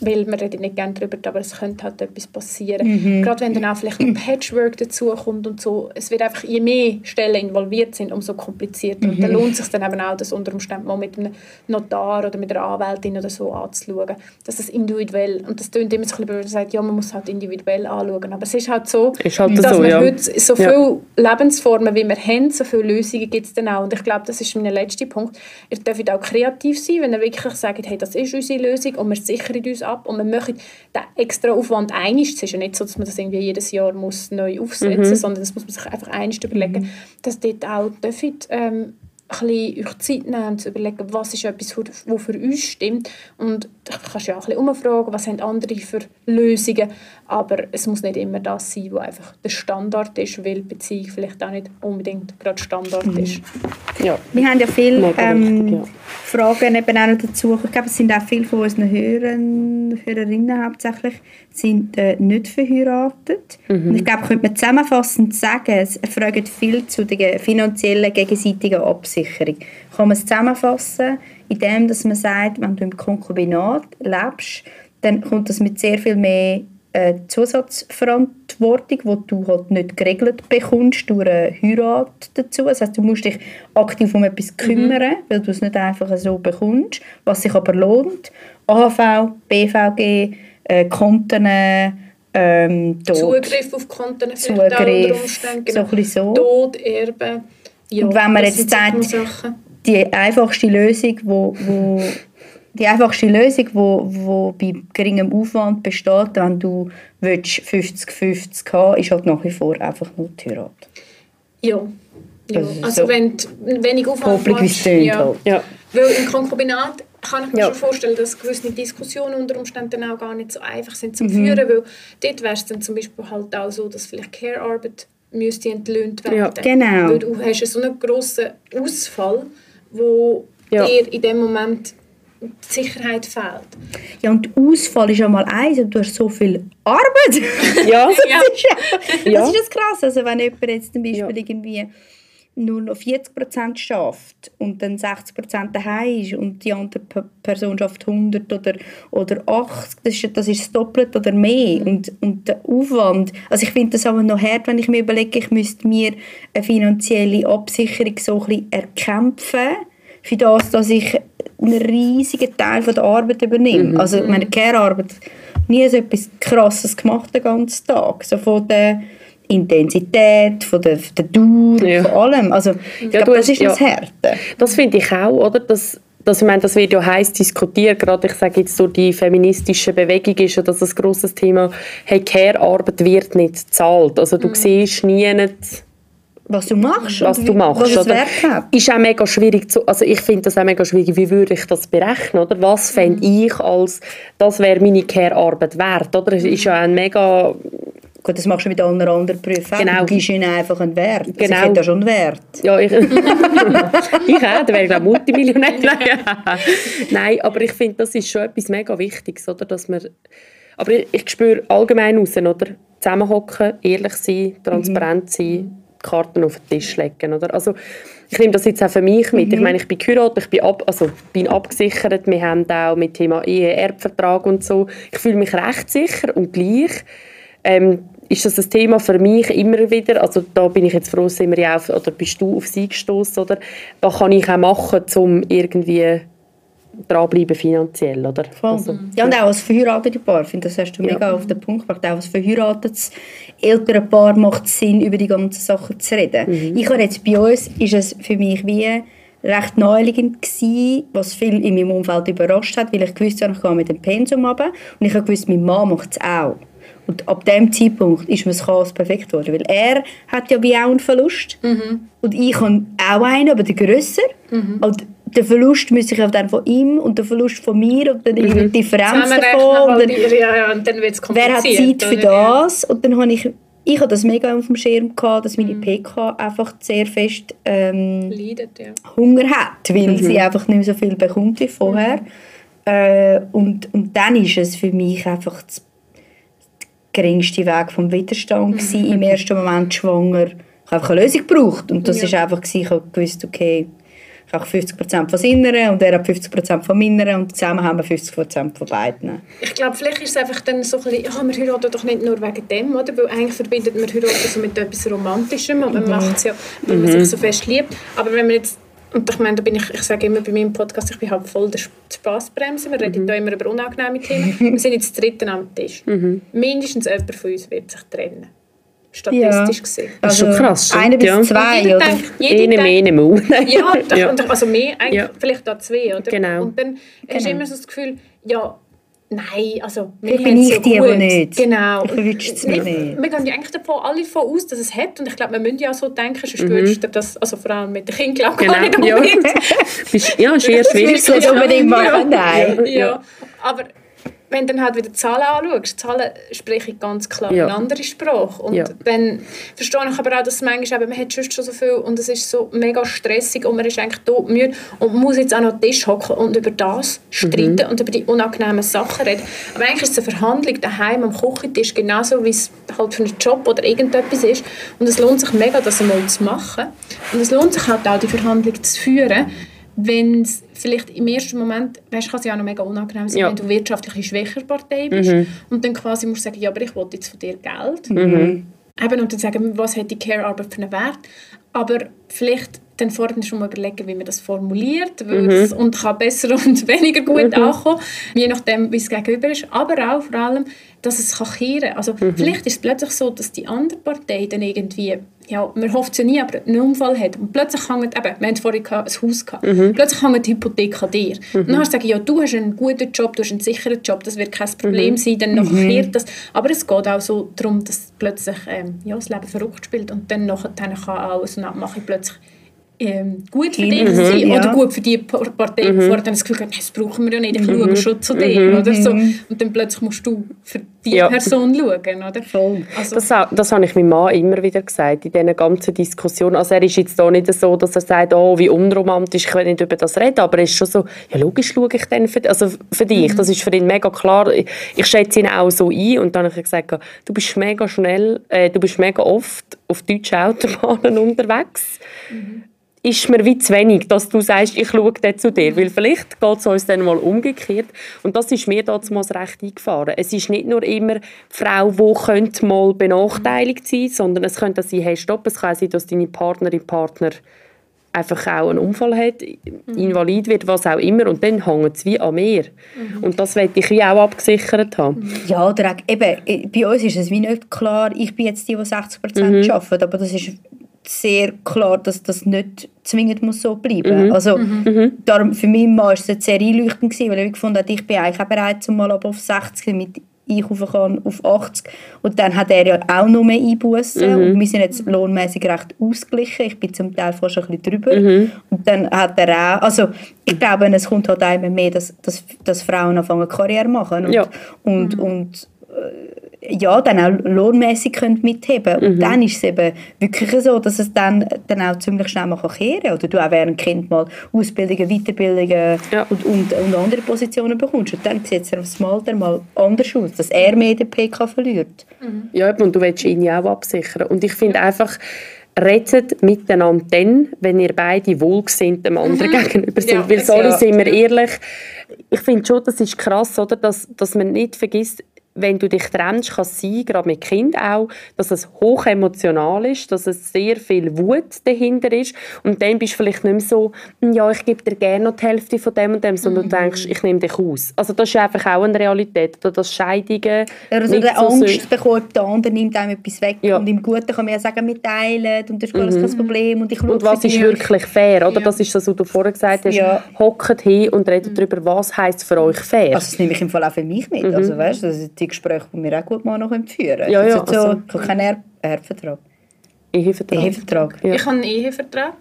weil wir reden nicht gerne darüber, aber es könnte halt etwas passieren. Mhm. Gerade wenn dann auch vielleicht ein Patchwork dazukommt und so, es wird einfach, je mehr Stellen involviert sind, umso komplizierter. Mhm. Und dann lohnt es sich dann eben auch, das unter Umständen mal mit einem Notar oder mit einer Anwältin oder so anzuschauen, dass das individuell, und das klingt immer so ein bisschen, man sagt, ja, man muss halt individuell anschauen, aber es ist halt so, ist halt dass so, wir ja. heute so viele ja. Lebensformen, wie wir haben, so viele Lösungen gibt es dann auch. Und ich glaube, das ist mein letzter Punkt. Ihr dürft auch kreativ sein, wenn ihr wirklich sagt, hey, das ist unsere Lösung und wir sichern uns ab und wir machen den extra Aufwand einig. Es ist ja nicht so, dass man das irgendwie jedes Jahr muss neu aufsetzen muss, mhm. sondern das muss man sich einfach einig überlegen, mhm. dass dort auch dürfen, ähm, ein bisschen euch Zeit nehmen, zu überlegen, was ist etwas, was für uns stimmt. Und du kannst ja auch ein bisschen umfragen, was haben andere für Lösungen. Aber es muss nicht immer das sein, was einfach der Standard ist, weil Beziehung vielleicht auch nicht unbedingt gerade Standard mhm. ist. Ja. Wir haben ja viele ähm, ja. Fragen eben auch noch dazu. Ich glaube, es sind auch viele von unseren Hörern, Hörerinnen hauptsächlich sind äh, nicht verheiratet. Mhm. Und ich glaube, könnte man zusammenfassend sagen, es fragen viel zu der finanziellen gegenseitigen Absicherung. Kann man es zusammenfassen, indem dass man sagt, wenn du im Konkubinat lebst, dann kommt das mit sehr viel mehr äh, Zusatzverantwortung, die du halt nicht geregelt bekommst durch eine Heirat dazu. Das heißt, du musst dich aktiv um etwas kümmern, mhm. weil du es nicht einfach so bekommst, was sich aber lohnt. AHV, BVG, äh, Konten, ähm, Tod. Zugriff auf Konten vielleicht Zugriff, unter Umständen. Genau. So, so. Tod, Erbe. Ja, Und wenn man jetzt sagt, die einfachste Lösung, wo, wo die einfachste Lösung, die wo, wo bei geringem Aufwand besteht, wenn du 50-50 haben ist halt nach wie vor einfach nur die Heirat. Ja. ja. Also, also wenn du wenig Aufwand machst, ja. Halt. ja. Weil im Konkubinat kann ich mir ja. schon vorstellen, dass gewisse Diskussionen unter Umständen auch gar nicht so einfach sind zu mhm. führen, weil dort wäre es dann zum Beispiel halt auch so, dass vielleicht Care-Arbeit müsste entlöhnt werden. Ja, genau. Weil du hast so einen grossen Ausfall, wo ja. dir in dem Moment die Sicherheit fehlt. Ja, und Ausfall ist ja mal eins und du hast so viel Arbeit. Ja. das, Ist ja, das ist das krass. Also wenn jemand jetzt zum Beispiel irgendwie nur noch 40% schafft und dann 60% daheim ist und die andere Person schafft 100 oder, oder 80, das ist, das ist das Doppelte oder mehr. Mhm. Und, und der Aufwand, also ich finde das aber noch hart, wenn ich mir überlege, ich müsste mir eine finanzielle Absicherung so ein bisschen erkämpfen, für das, dass ich einen riesigen Teil von der Arbeit übernehme. Mhm. Also meine Care-Arbeit nie so etwas Krasses gemacht den ganzen Tag. So von der Intensität, von der, von der Dauer, ja. von allem. Also, ich ja, glaube, das ist ja, das Härte. Das finde ich auch, oder? Das, das, ich meine, das wird ja heiß diskutiert, gerade ich sage jetzt durch die feministische Bewegung ist ja das ein grosses Thema, hey, Care-Arbeit wird nicht gezahlt. Also du mhm. siehst nie nicht, was du machst, was du machst, was oder? Ist auch mega schwierig zu, also ich finde das auch mega schwierig, wie würde ich das berechnen, oder? Was fände mhm. ich als, das wäre meine Care-Arbeit wert, oder? Es ist ja ein mega Gut, das machst du mit allen anderen Berufen. Genau. Du gibst ihnen einfach einen Wert. Also genau. ich hätte ja schon einen Wert. Ja, ich, ich auch. Dann wäre ich Multimillionär. Nein, aber ich finde, das ist schon etwas mega Wichtiges, oder? Dass man, aber ich, ich spüre allgemein raus, oder? Zusammenhocken, ehrlich sein, transparent mhm. sein, Karten auf den Tisch legen, oder? Also, ich nehme das jetzt auch für mich mit. Mhm. Ich meine, ich bin geheiratet, ich bin, ab, also, bin abgesichert. Wir haben auch mit Thema Ehe, Erbvertrag und so. Ich fühle mich recht sicher und gleich ähm, ist das ein Thema für mich immer wieder, also da bin ich jetzt froh, sind wir ja auf, oder bist du auf sie gestoßen oder was kann ich auch machen, um irgendwie dranbleiben finanziell, oder? Voll. Also, ja, und auch als verheiratetes Paar, finde das hast du ja. mega auf den Punkt gebracht, auch als verheiratetes ältere Paar macht es Sinn, über die ganzen Sachen zu reden. Mhm. Ich habe jetzt bei uns, ist es für mich wie recht naheliegend gewesen, was viel in meinem Umfeld überrascht hat, weil ich gewusst habe, ich gehe mit dem Pensum runter und ich habe gewusst, meine Mama macht es auch. Und ab dem Zeitpunkt ist mir das Chaos perfekt geworden, weil er hat ja wie auch einen Verlust mhm. und ich habe auch einen, aber der grösser. Mhm. Und der Verlust müsste ich dann von ihm und der Verlust von mir und dann mhm. die Differenz davon. Und dann, ja, ja, und dann wer hat Zeit für das? Und dann habe ich ich hatte das mega auf dem Schirm, gehabt, dass meine PK einfach sehr fest ähm, Leidet, ja. Hunger hat, weil sie einfach nicht mehr so viel bekommt wie vorher. Äh, und, und dann ist es für mich einfach das der geringste Weg vom Widerstand gewesen. Im ersten Moment schwanger. Ich habe einfach eine Lösung gebraucht und das Ja. ist einfach gewesen, ich habe gewusst, okay, ich habe 50% von seiner und er hat 50% von meiner und zusammen haben wir 50% von beiden. Ich glaube, vielleicht ist es einfach dann so ein bisschen, ja, wir heiraten doch nicht nur wegen dem, oder? Weil eigentlich verbindet man heiraten so mit etwas Romantischem und man macht es ja, weil man sich so fest liebt. Aber wenn man jetzt, und ich meine, da bin ich, ich sage immer bei meinem Podcast, ich bin halt voll der Sp- Spassbremse, wir reden da immer über unangenehme Themen. Wir sind jetzt das dritte am Tisch. Mindestens jemand von uns wird sich trennen. Statistisch gesehen. Das ist schon krass, stimmt, Einer bis ja. zwei, Jeder oder? denkt- jeder Eine denkt- mehr, eine Mau. Ja, das, Ja. Also mehr, eigentlich Ja. vielleicht da zwei, oder? Genau. Und dann hast du immer so das Gefühl, ja, nein, also wir Vielleicht bin ich ja die, gut. die nicht. Genau. Ich verwünsche es mir wir, nicht. wir gehen ja eigentlich davon, alle davon aus, dass es hat und ich glaube, wir müssen ja so denken, sonst Mhm. würdest du das, also vor allem mit den Kindern, glaube ich, Genau, gar nicht ja. unbedingt. Bist- Ja, ist eher Das schwierig. willst du nicht unbedingt machen, nein. Ja. aber wenn du dann halt wieder Zahlen anschaust, Zahlen sprechen ganz klar Ja. eine andere Sprache. Und Ja. dann verstehe ich aber auch, dass manchmal eben, man hat schon so viel und es ist so mega stressig und man ist eigentlich tot müde und man muss jetzt auch noch am Tisch hocken und über das streiten Mhm. und über die unangenehmen Sachen reden. Aber eigentlich ist es eine Verhandlung daheim am Küchentisch genauso, wie es halt für einen Job oder irgendetwas ist. Und es lohnt sich mega, das einmal zu machen. Und es lohnt sich halt auch, die Verhandlung zu führen, wenn es vielleicht im ersten Moment, weißt, kann es ja auch noch mega unangenehm sein, Ja. wenn du wirtschaftlich eine schwächere Partei bist und dann quasi musst du sagen, ja, aber ich will jetzt von dir Geld. Eben, und dann sagen, was hat die Care-Arbeit für einen Wert? Aber vielleicht dann vorher schon mal überlegen, wie man das formuliert es- und kann besser und weniger gut ankommen, je nachdem, wie es gegenüber ist. Aber auch vor allem, dass es kann kehren Also vielleicht ist es plötzlich so, dass die andere Partei dann irgendwie, ja, man hofft es ja nie, aber einen Unfall hat und plötzlich hängt, eben, wir haben vorhin ein Haus gehabt, plötzlich hängt die Hypothek an dir. Und dann hast du ja, du hast einen guten Job, du hast einen sicheren Job, das wird kein Problem sein, dann nachher kehrt das. Aber es geht auch so darum, dass plötzlich ähm, ja, das Leben verrückt spielt und dann nachher kann auch so eine Abmachung plötzlich ähm, gut für dich Mhm, sein ja. oder gut für die Pa- Partei, die vorher dann das Gefühl hat, das brauchen wir ja nicht, ich schaue schon zu dir. Oder so. Und dann plötzlich musst du für die Ja. Person schauen. Oder? Voll. Also, Das, das habe ich meinem Mann immer wieder gesagt, in diesen ganzen Diskussionen. Also er ist jetzt da nicht so, dass er sagt, oh, wie unromantisch, ich will nicht über das reden, aber er ist schon so, ja logisch schaue ich dann für, also für dich. Das ist für ihn mega klar. Ich, ich schätze ihn auch so ein und dann habe ich gesagt, du bist mega schnell, äh, du bist mega oft auf deutschen Autobahnen unterwegs. Ist mir wie zu wenig, dass du sagst, ich schaue dann zu dir. Weil vielleicht geht es uns dann mal umgekehrt. Und das ist mir damals recht eingefahren. Es ist nicht nur immer die Frau, die könnte mal benachteiligt sein sondern es könnte sein, hey, stopp, es kann sein, dass deine Partnerin, Partner einfach auch einen Unfall hat, invalid wird, was auch immer. Und dann hängt es wie an mir. Und das wollte ich wie auch abgesichert haben. Ja, oder auch, eben, äh, bei uns ist es wie nicht klar, ich bin jetzt die, die 60% mhm. arbeiten, aber das ist sehr klar, dass das nicht zwingend muss so bleiben muss. Also, darum, für Mann war es jetzt sehr einleuchtend, gewesen, weil er gefunden hat, ich bin eigentlich auch bereit, um mal ab auf 60, damit ich kann auf 80. Und dann hat er ja auch noch mehr Einbußen. Und wir sind jetzt lohnmäßig recht ausgeglichen. Ich bin zum Teil fast ein bisschen drüber. Und dann hat er auch, also ich glaube, es kommt halt immer mehr, dass, dass, dass Frauen anfangen Karriere machen und, Ja. und, und äh, ja, dann auch lohnmäßig können mitheben Und dann ist es eben wirklich so, dass es dann, dann auch ziemlich schnell mal kehren kann. Oder du auch während Kind mal Ausbildungen, Weiterbildungen Ja. und, und, und andere Positionen bekommst. Und dann sieht es aufs Alter mal anders aus, dass er mehr den PK verliert. Ja, eben, und du willst ihn ja auch absichern. Und ich finde einfach, redet miteinander dann, wenn ihr beide wohlgesinnt dem anderen gegenüber sind. Ja, Weil, sorry, ja. sind wir ehrlich, ich finde schon, das ist krass, oder? Dass, dass man nicht vergisst, wenn du dich trennst, kann es sein, gerade mit Kind auch, dass es hoch emotional ist, dass es sehr viel Wut dahinter ist und dann bist du vielleicht nicht mehr so, «Hm, ja, ich gebe dir gerne noch die Hälfte von dem und dem, sondern du denkst, ich nehme dich aus. Also das ist einfach auch eine Realität, oder dass Scheidungen Also nicht der so Angst bekommt, der andere nimmt einem etwas weg. Ja. Und im Guten kann man ja sagen, wir teilen und das ist alles kein Problem. Und, ich Und was ist wirklich fair, oder? Ja. Das ist das, was du vorher gesagt hast. Ja. Hockt hin und redet darüber, was heisst für euch fair. Also das nehme ich im Fall auch für mich mit. Also weißt, das sind die Gespräche, die wir auch gut mal noch führen können. Ja, ja, Also, so, also- ich habe keinen Er- Erbvertrag. Ehevertrag. Ehevertrag. Ja. Ich habe einen Ehevertrag.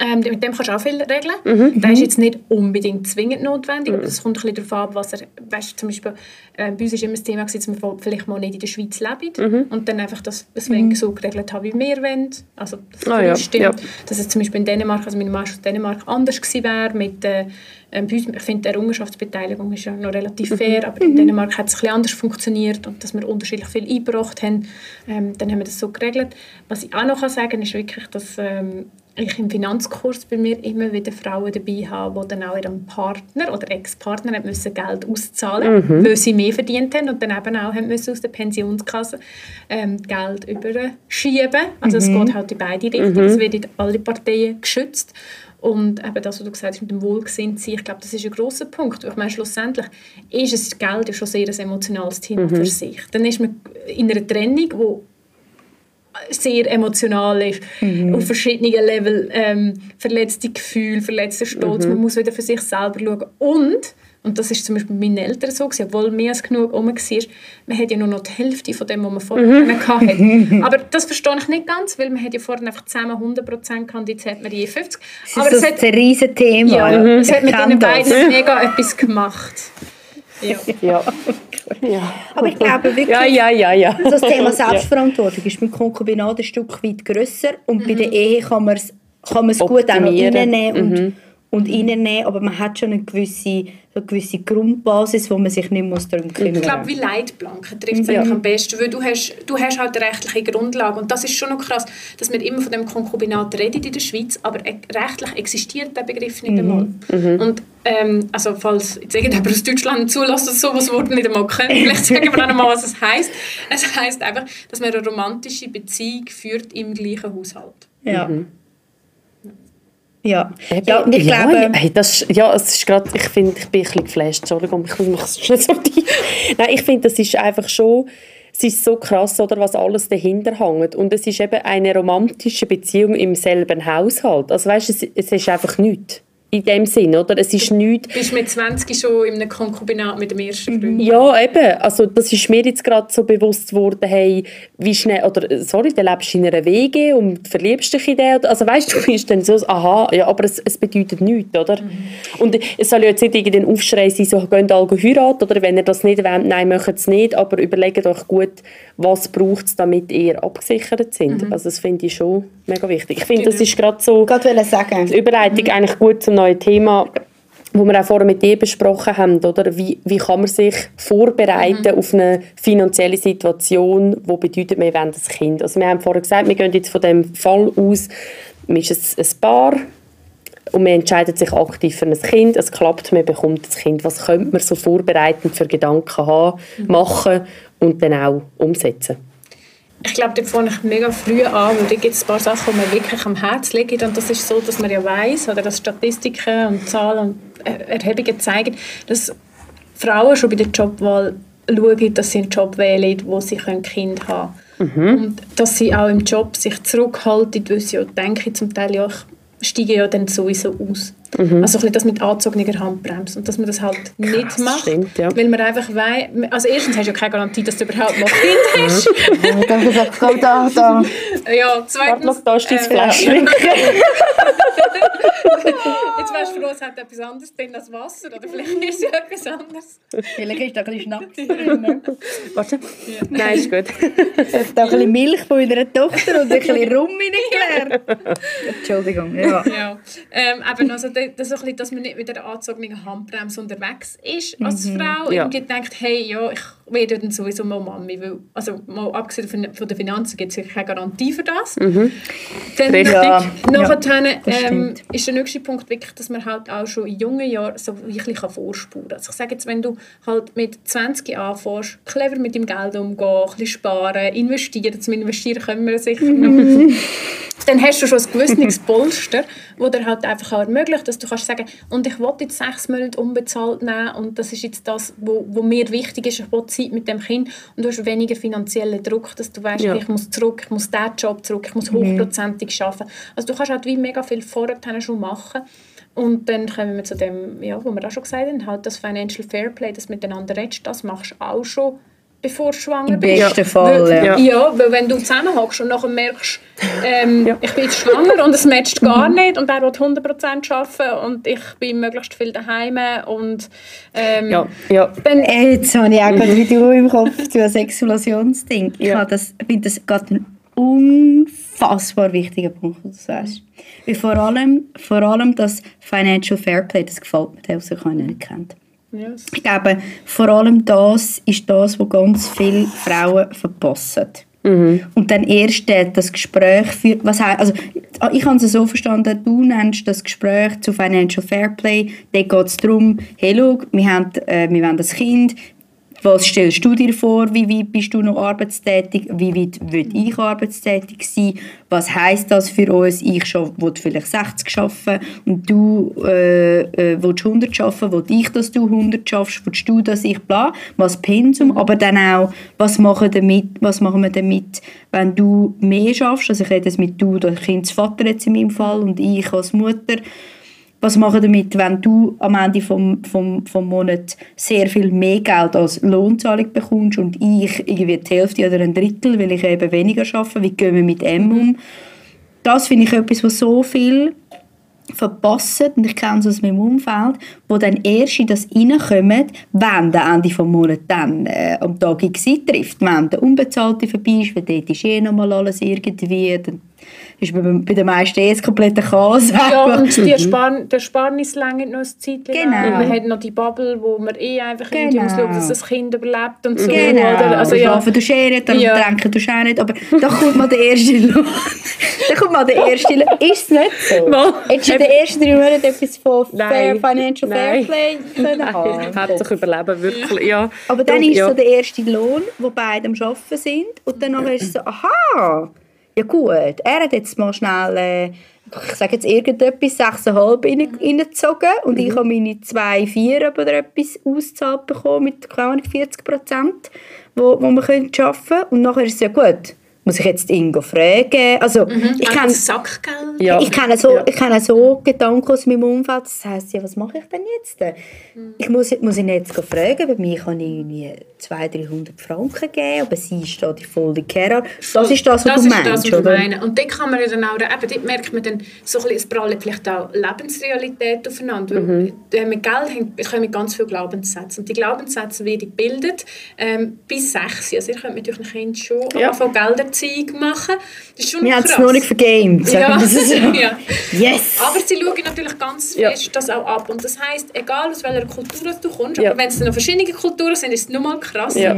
Ähm, mit dem kannst du auch viel regeln. Mhm. Das ist jetzt nicht unbedingt zwingend notwendig, aber es kommt ein bisschen darauf ab, was er, weißt, zum Beispiel, äh, bei uns war immer das Thema, dass wir vielleicht mal nicht in der Schweiz leben mhm. und dann einfach das deswegen mhm. so geregelt haben, wie wir wollen. Also das ah, ja. stimmt. Ja. Dass es zum Beispiel in Dänemark, also meine Mann aus Dänemark, anders gewesen wäre mit äh, ähm, ich finde, die Errungenschaftsbeteiligung ist ja noch relativ fair, aber in mhm. Dänemark hat es ein bisschen anders funktioniert und dass wir unterschiedlich viel eingebracht haben, ähm, dann haben wir das so geregelt. Was ich auch noch sagen kann, ist wirklich, dass ähm, ich im Finanzkurs bei mir immer wieder Frauen dabei habe, die dann auch ihrem Partner oder Ex-Partner müssen Geld auszahlen mhm. weil sie mehr verdient haben und dann eben auch haben müssen aus der Pensionskasse ähm, Geld überschieben. Also mhm. es geht halt in beide Richtungen, mhm. es wird in alle Parteien geschützt. Und eben das, was du gesagt hast mit dem Wohlgesinnt sein, ich glaube, das ist ein grosser Punkt. Ich meine, schlussendlich ist es Geld ja schon sehr ein emotionales Thema mhm. für sich. Dann ist man in einer Trennung, wo sehr emotional ist, mhm. auf verschiedenen Level ähm, verletzte Gefühle, verletzter Stolz, mhm. man muss wieder für sich selber schauen und und das ist zum Beispiel bei meinen Eltern so, gewesen, obwohl mehr als genug rum war, man hat ja nur noch die Hälfte von dem, was man vorher mhm. hatte. Aber das verstehe ich nicht ganz, weil man hat ja vorher einfach zusammen 100% gehabt, jetzt hat man je 50. Das Aber ist das ein riesiges Thema. Ja, mhm. es hat mit ihnen beiden mega etwas gemacht. Ja. ja. ja. Aber ich glaube wirklich, ja, ja, ja, ja. das Thema Selbstverantwortung ist mit Konkubinat ein Stück weit grösser und mhm. bei der Ehe kann man es kann gut auch noch reinnehmen und mhm und reinnehmen, aber man hat schon eine gewisse, eine gewisse Grundbasis, wo man sich nicht muss darum kümmern muss. Ich glaube, wie Leitplanken trifft es ja. am besten, weil du hast, du hast halt eine rechtliche Grundlage und das ist schon noch krass, dass wir immer von dem Konkubinat reden in der Schweiz, aber e- rechtlich existiert der Begriff nicht einmal. Mhm. Und ähm, also falls jetzt irgendjemand aus Deutschland zulässt, dass sowas Wort nicht einmal kennt, vielleicht sagen wir auch noch mal, was es heisst. Es heisst einfach, dass man eine romantische Beziehung führt im gleichen Haushalt. Ja. Mhm. Ja, ja ich ja, glaube... Hey, das, ja, es ist grad, ich finde, ich bin ein bisschen geflasht, Entschuldigung, ich muss mich schnell sortieren. Nein, ich finde, das ist einfach schon... Es ist so krass, oder, was alles dahinter hängt. Und es ist eben eine romantische Beziehung im selben Haushalt. Also weißt, es, es ist einfach nichts in dem Sinn, oder? Es ist nichts... Du bist mit 20 schon in einem Konkubinat mit dem ersten Freund. Ja, eben. Also das ist mir jetzt gerade so bewusst geworden, hey, wie schnell, oder sorry, du lebst in einer WG und verliebst dich in den, also weißt du, du bist dann so, aha, ja, aber es, es bedeutet nichts, oder? Mhm. Und es soll ja jetzt nicht irgendein Aufschrei sein, so, geht alle heiraten, oder wenn ihr das nicht wollt, nein, macht es nicht, aber überlegt euch gut, was braucht es, damit ihr abgesichert sind. Mhm. Also das finde ich schon mega wichtig. Ich finde, genau. das ist gerade so... Gerade sagen. Die Überleitung mhm. eigentlich gut zum neuen Thema, wo wir auch vorher mit dir besprochen haben, oder? Wie, wie kann man sich vorbereiten mhm. auf eine finanzielle Situation, wo bedeutet, wir wollen das Kind. Also wir haben vorher gesagt, wir gehen jetzt von dem Fall aus, man ist ein, ein Paar und man entscheidet sich aktiv für ein Kind, es klappt, man bekommt das Kind. Was könnte man so vorbereitend für Gedanken haben, mhm. machen und dann auch umsetzen? Ich glaube, da fange ich mega früh an, weil da gibt es ein paar Sachen, die mir wirklich am Herzen liegen. Und das ist so, dass man ja weiß oder dass Statistiken und Zahlen und Erhebungen zeigen, dass Frauen schon bei der Jobwahl schauen, dass sie einen Job wählen, wo sie ein Kind haben können. Mhm. Und dass sie auch im Job sich zurückhalten, weil sie ja denken, zum Teil, ja, ich steige ja dann sowieso aus. Mhm. Also ein das mit angezogener Handbremse und dass man das halt Krass, nicht macht, stimmt, ja. weil man einfach weiß, also erstens hast du ja keine Garantie, dass du überhaupt noch Kind hast. Mhm. komm da, da. Ja, zweitens... Warte, da ist dein äh, Fläschchen. Jetzt wärst du froh, es hat etwas anderes drin als Wasser oder vielleicht ist es ja etwas anderes. Vielleicht ist da ein bisschen Schnaps drin. Warte. Ja. Nein, ist gut. Es hat da ein bisschen Milch von meiner Tochter und ein bisschen Rum reingeleert. Entschuldigung, ja. ja. Ähm, aber also das so bisschen, dass man nicht mit einer angezogenen Handbremse unterwegs ist als mhm. Frau. Ja. Irgendwie denkt, hey, ja, ich werde dann sowieso mal Mami. Weil, also mal abgesehen von, von den Finanzen gibt es keine Garantie für das. Mhm. Dann Richtig. Ja. Nachher ähm, ist der nächste Punkt wirklich, dass man halt auch schon in jungen Jahren so wirklich vorspuren kann. Also ich sage jetzt, wenn du halt mit 20 anfängst, clever mit dem Geld umgehen, ein bisschen sparen, investieren, zum Investieren können wir sicher noch dann hast du schon ein gewisses Polster, das dir halt einfach auch ermöglicht, dass du kannst sagen, und ich will jetzt sechs Monate unbezahlt nehmen und das ist jetzt das, wo, wo mir wichtig ist, ich will Zeit mit dem Kind und du hast weniger finanziellen Druck, dass du weißt, ja. ich muss zurück, ich muss diesen Job zurück, ich muss mhm. hochprozentig arbeiten. Also du kannst halt wie mega viel vorher schon machen und dann kommen wir zu dem, ja, wo wir auch schon gesagt haben, halt das Financial Fairplay, das miteinander redest, das machst du auch schon bevor du schwanger Im bist. besten Fall, weil, ja. ja. weil wenn du zusammenhockst und nachher merkst, ähm, Ja. ich bin jetzt schwanger und es matcht gar nicht und er will 100% arbeiten und ich bin möglichst viel daheim und ähm, Ja, ja. dann Äh, Jetzt habe ich auch gerade wie du im Kopf zu einem Sexualisationsding. Ich Ja. das- finde das gerade ein unfassbar wichtiger Punkt, was du sagst. Weil vor allem, vor allem das Financial Fairplay, das gefällt mir, der, ich nicht kennt. Yes. Ich glaube, vor allem das ist das, was ganz viele Frauen verpassen. Und dann erst das Gespräch führt, was heißt, also ich habe es so verstanden, du nennst das Gespräch zu Financial Fairplay, da geht es darum, hey, schau, wir, haben, äh, wir wollen das Kind, was stellst du dir vor, wie weit bist du noch arbeitstätig, wie weit will ich arbeitstätig sein, was heißt das für uns, ich will vielleicht 60 arbeiten und du äh, äh, willst 100 arbeiten, will ich, dass du 100 schaffst, willst du, dass ich bla, was Pensum, aber dann auch, was machen, damit, was machen wir damit, wenn du mehr schaffst, also ich rede jetzt mit du, der Kindsvater jetzt in meinem Fall und ich als Mutter, was machen damit, wenn du am Ende vom, vom, vom Monat sehr viel mehr Geld als Lohnzahlung bekommst und ich irgendwie die Hälfte oder ein Drittel, weil ich eben weniger arbeite? Wie gehen wir mit dem um? Das finde ich etwas, was so viel verpassen, und ich kenne es aus meinem Umfeld, wo dann erst in das reinkommen, wenn der Ende des Monats dann äh, am Tag X trifft, wenn der Unbezahlte vorbei ist, weil dort ist eh nochmal alles irgendwie, dann ist bei, bei den meisten eh das komplette Chaos. Ja, und die Spar der Sparnis länger noch ein Zeit. Genau. Und man hat noch die Bubble, wo man eh einfach irgendwie Genau. muss schauen, dass das Kind überlebt und so. Genau, Oder? Also, du ja. schlafen tust eh nicht, darum Ja. trinken tust auch nicht, aber da kommt mal der erste Lohn. da kommt mal der erste Lohn. Ist es nicht so? Mal. Hättest du in den ersten drei Monaten etwas von Fair. Financial Nein. Fairplay können haben? Hat sich überleben, wirklich, ja. Aber dann Du, ist ja. so der erste Lohn, wo beide am Arbeiten sind. Und dann ist es so, aha, ja gut, er hat jetzt mal schnell, äh, ich sage jetzt irgendetwas, 6,5 rein- reingezogen und ich habe meine 2,4 oder etwas ausgezahlt bekommen mit keine Ahnung, 40 Prozent, wo, wo können arbeiten. Können. Und nachher ist es ja gut, muss ich jetzt Ingo fragen? Also ich Auch kann... Sackgeld. Ja. Ich kenne so, Ja. ich kenne so Gedanken aus meinem Umfeld. Das heisst, ja, was mache ich denn jetzt? Ich muss, muss ihn jetzt fragen, bei mir kann ich irgendwie 200, 300 Franken geben, aber sie steht in voller Care. Das ist das, was das du ist meinst, das, was oder? ich meine. Und dort kann man ja dann auch, eben, dort merkt man dann so ein bisschen, es prallen vielleicht auch Lebensrealität aufeinander. Mhm. Weil, mit Geld kommen ganz viele Glaubenssätze. Und die Glaubenssätze werden gebildet ähm, bis sechs. Also ihr könnt mit euren Kindern schon Ja. anfangen, Gelderziehung machen. Das ist schon Wir haben es noch nicht vergamed, Ja. so. ja. Yes! Aber sie schauen natürlich ganz Ja. fest das auch ab. Und das heisst, egal aus welcher Kultur du kommst, Ja. aber wenn es noch verschiedene Kulturen sind, ist es noch mal krass. Ja.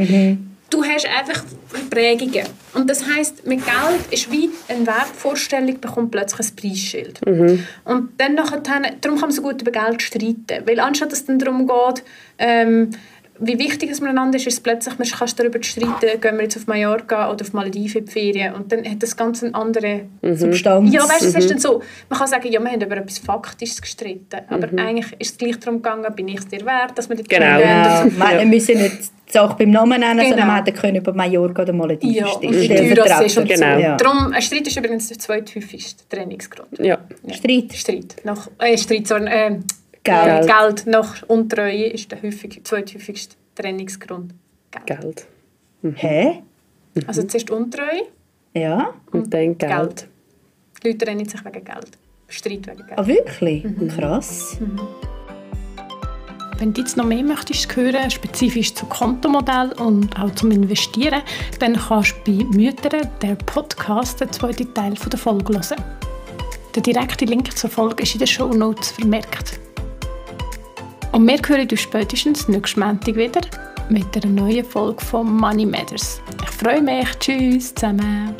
Du hast einfach Prägungen. Und das heisst, mit Geld ist wie eine Wertvorstellung bekommt plötzlich ein Preisschild. Und dann nachher, darum kann man so gut über Geld streiten. Weil anstatt dass es dann darum geht, ähm, wie wichtig es miteinander ist, ist plötzlich, man kann darüber streiten, gehen wir jetzt auf Mallorca oder auf Malediven in die Ferien. Und dann hat das Ganze eine andere Substanz. ja, weißt du, es ist dann so, man kann sagen, ja, wir haben über etwas Faktisches gestritten, aber eigentlich ist es gleich darum gegangen, bin ich es dir wert, dass wir dort Genau. Ja, Und- wir wir müssen nicht die Sache beim Namen nennen, sondern Genau. wir hätten können über Mallorca oder Malediven Ja, stehen. und wie teuer das ist und Genau. so. Ja. Darum, ein Streit ist übrigens der zweithäufigste Trainingsgrund. Ja. Streit. Streit. Nach, äh, Streit, sorry, äh, Geld. Geld. Geld nach Untreue ist der häufig, zweithäufigste Trainingsgrund. Geld. Geld. Hä? Also zuerst Untreue, Ja? Und dann Geld. Geld. Die Leute trennen sich wegen Geld. Streit wegen Geld. Ah, wirklich? Mhm. Krass. Wenn du jetzt noch mehr möchtest hören, spezifisch zu Kontomodell und auch zum Investieren, dann kannst du bei Müttern den Podcast, den zweiten Teil von der Folge hören. Der direkte Link zur Folge ist in den Show Notes vermerkt. Und wir hören uns spätestens nächsten Montag wieder mit einer neuen Folge von Money Matters. Ich freue mich. Tschüss zusammen.